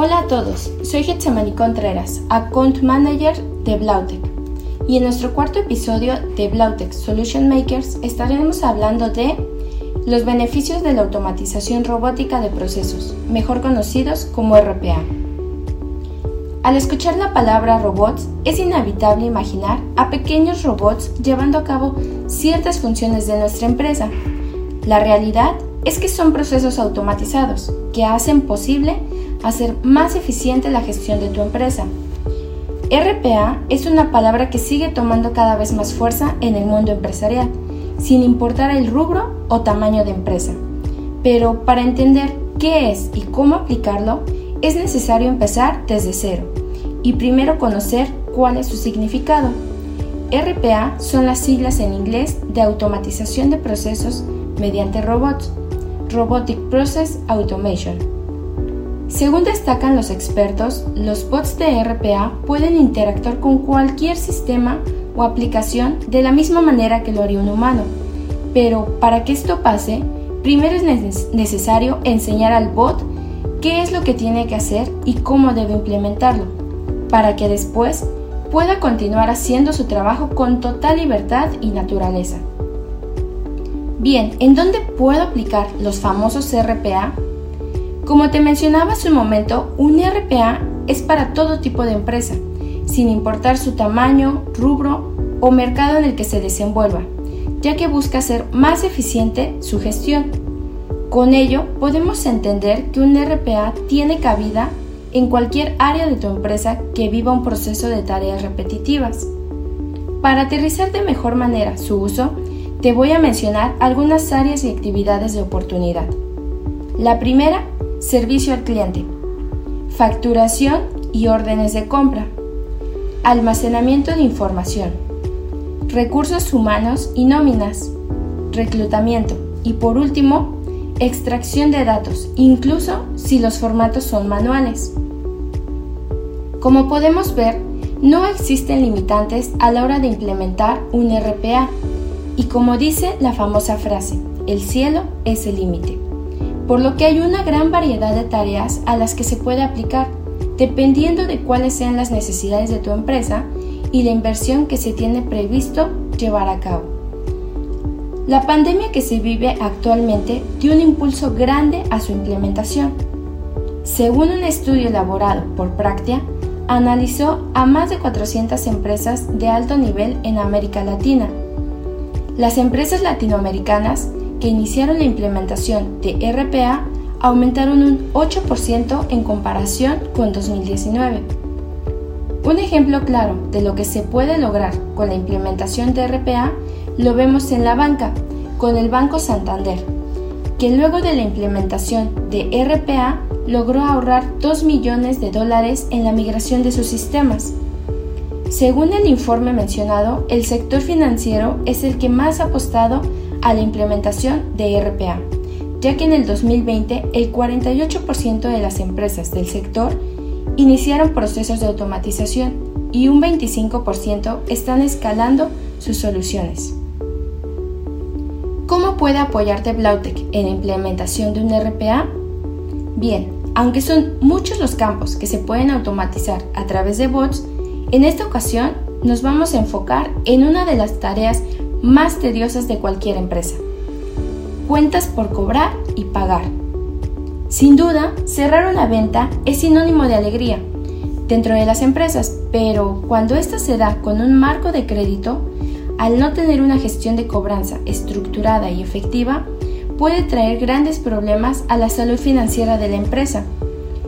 Hola a todos, soy Getsemani Contreras, Account Manager de Blautech. Y en nuestro cuarto episodio de Blautech Solution Makers estaremos hablando de los beneficios de la automatización robótica de procesos, mejor conocidos como RPA. Al escuchar la palabra robots, es inevitable imaginar a pequeños robots llevando a cabo ciertas funciones de nuestra empresa. La realidad es que son procesos automatizados que hacen posible hacer más eficiente la gestión de tu empresa. RPA es una palabra que sigue tomando cada vez más fuerza en el mundo empresarial, sin importar el rubro o tamaño de empresa. Pero para entender qué es y cómo aplicarlo, es necesario empezar desde cero y primero conocer cuál es su significado. RPA son las siglas en inglés de automatización de procesos mediante robots, Robotic Process Automation según destacan los expertos, los bots de RPA pueden interactuar con cualquier sistema o aplicación de la misma manera que lo haría un humano. Pero para que esto pase, primero es necesario enseñar al bot qué es lo que tiene que hacer y cómo debe implementarlo, para que después pueda continuar haciendo su trabajo con total libertad y naturaleza. Bien, ¿en dónde puedo aplicar los famosos RPA? Como te mencionaba hace un momento, un RPA es para todo tipo de empresa, sin importar su tamaño, rubro o mercado en el que se desenvuelva, ya que busca hacer más eficiente su gestión. Con ello, podemos entender que un RPA tiene cabida en cualquier área de tu empresa que viva un proceso de tareas repetitivas. Para aterrizar de mejor manera su uso, te voy a mencionar algunas áreas y actividades de oportunidad. La primera Servicio al cliente. Facturación y órdenes de compra. Almacenamiento de información. Recursos humanos y nóminas. Reclutamiento. Y por último, extracción de datos, incluso si los formatos son manuales. Como podemos ver, no existen limitantes a la hora de implementar un RPA y como dice la famosa frase, el cielo es el límite por lo que hay una gran variedad de tareas a las que se puede aplicar, dependiendo de cuáles sean las necesidades de tu empresa y la inversión que se tiene previsto llevar a cabo. La pandemia que se vive actualmente dio un impulso grande a su implementación. Según un estudio elaborado por Practia, analizó a más de 400 empresas de alto nivel en América Latina. Las empresas latinoamericanas que iniciaron la implementación de RPA aumentaron un 8% en comparación con 2019. Un ejemplo claro de lo que se puede lograr con la implementación de RPA lo vemos en la banca, con el Banco Santander, que luego de la implementación de RPA logró ahorrar 2 millones de dólares en la migración de sus sistemas. Según el informe mencionado, el sector financiero es el que más ha apostado a la implementación de RPA, ya que en el 2020 el 48% de las empresas del sector iniciaron procesos de automatización y un 25% están escalando sus soluciones. ¿Cómo puede apoyarte Blautech en la implementación de un RPA? Bien, aunque son muchos los campos que se pueden automatizar a través de bots, en esta ocasión nos vamos a enfocar en una de las tareas más tediosas de cualquier empresa. Cuentas por cobrar y pagar. Sin duda, cerrar una venta es sinónimo de alegría dentro de las empresas, pero cuando ésta se da con un marco de crédito, al no tener una gestión de cobranza estructurada y efectiva, puede traer grandes problemas a la salud financiera de la empresa.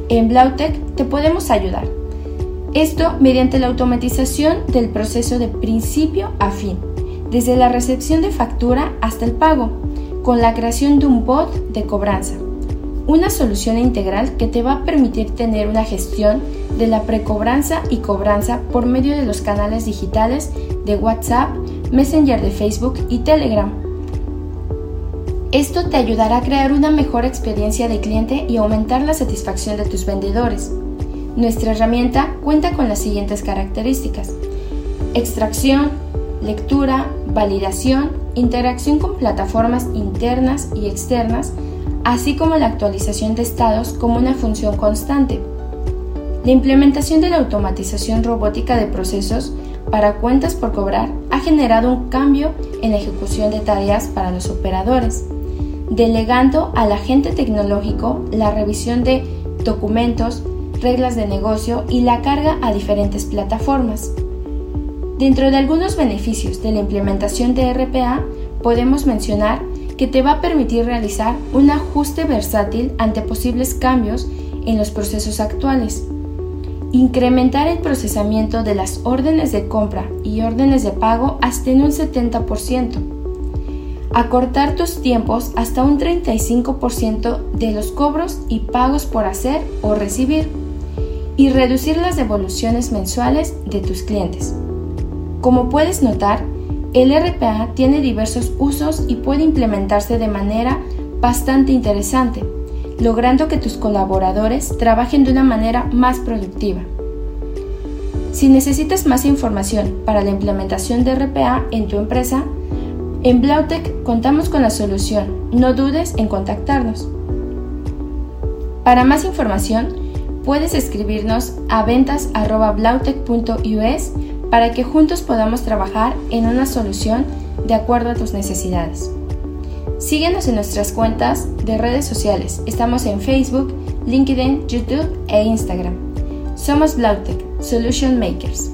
En Blautech te podemos ayudar. Esto mediante la automatización del proceso de principio a fin desde la recepción de factura hasta el pago, con la creación de un bot de cobranza. Una solución integral que te va a permitir tener una gestión de la precobranza y cobranza por medio de los canales digitales de WhatsApp, Messenger de Facebook y Telegram. Esto te ayudará a crear una mejor experiencia de cliente y aumentar la satisfacción de tus vendedores. Nuestra herramienta cuenta con las siguientes características. Extracción, lectura, validación, interacción con plataformas internas y externas, así como la actualización de estados como una función constante. La implementación de la automatización robótica de procesos para cuentas por cobrar ha generado un cambio en la ejecución de tareas para los operadores, delegando al agente tecnológico la revisión de documentos, reglas de negocio y la carga a diferentes plataformas. Dentro de algunos beneficios de la implementación de RPA, podemos mencionar que te va a permitir realizar un ajuste versátil ante posibles cambios en los procesos actuales, incrementar el procesamiento de las órdenes de compra y órdenes de pago hasta un 70%, acortar tus tiempos hasta un 35% de los cobros y pagos por hacer o recibir, y reducir las devoluciones mensuales de tus clientes. Como puedes notar, el RPA tiene diversos usos y puede implementarse de manera bastante interesante, logrando que tus colaboradores trabajen de una manera más productiva. Si necesitas más información para la implementación de RPA en tu empresa, en Blautech contamos con la solución. No dudes en contactarnos. Para más información, puedes escribirnos a ventas.blautech.us para que juntos podamos trabajar en una solución de acuerdo a tus necesidades. Síguenos en nuestras cuentas de redes sociales. Estamos en Facebook, LinkedIn, YouTube e Instagram. Somos Blautech, Solution Makers.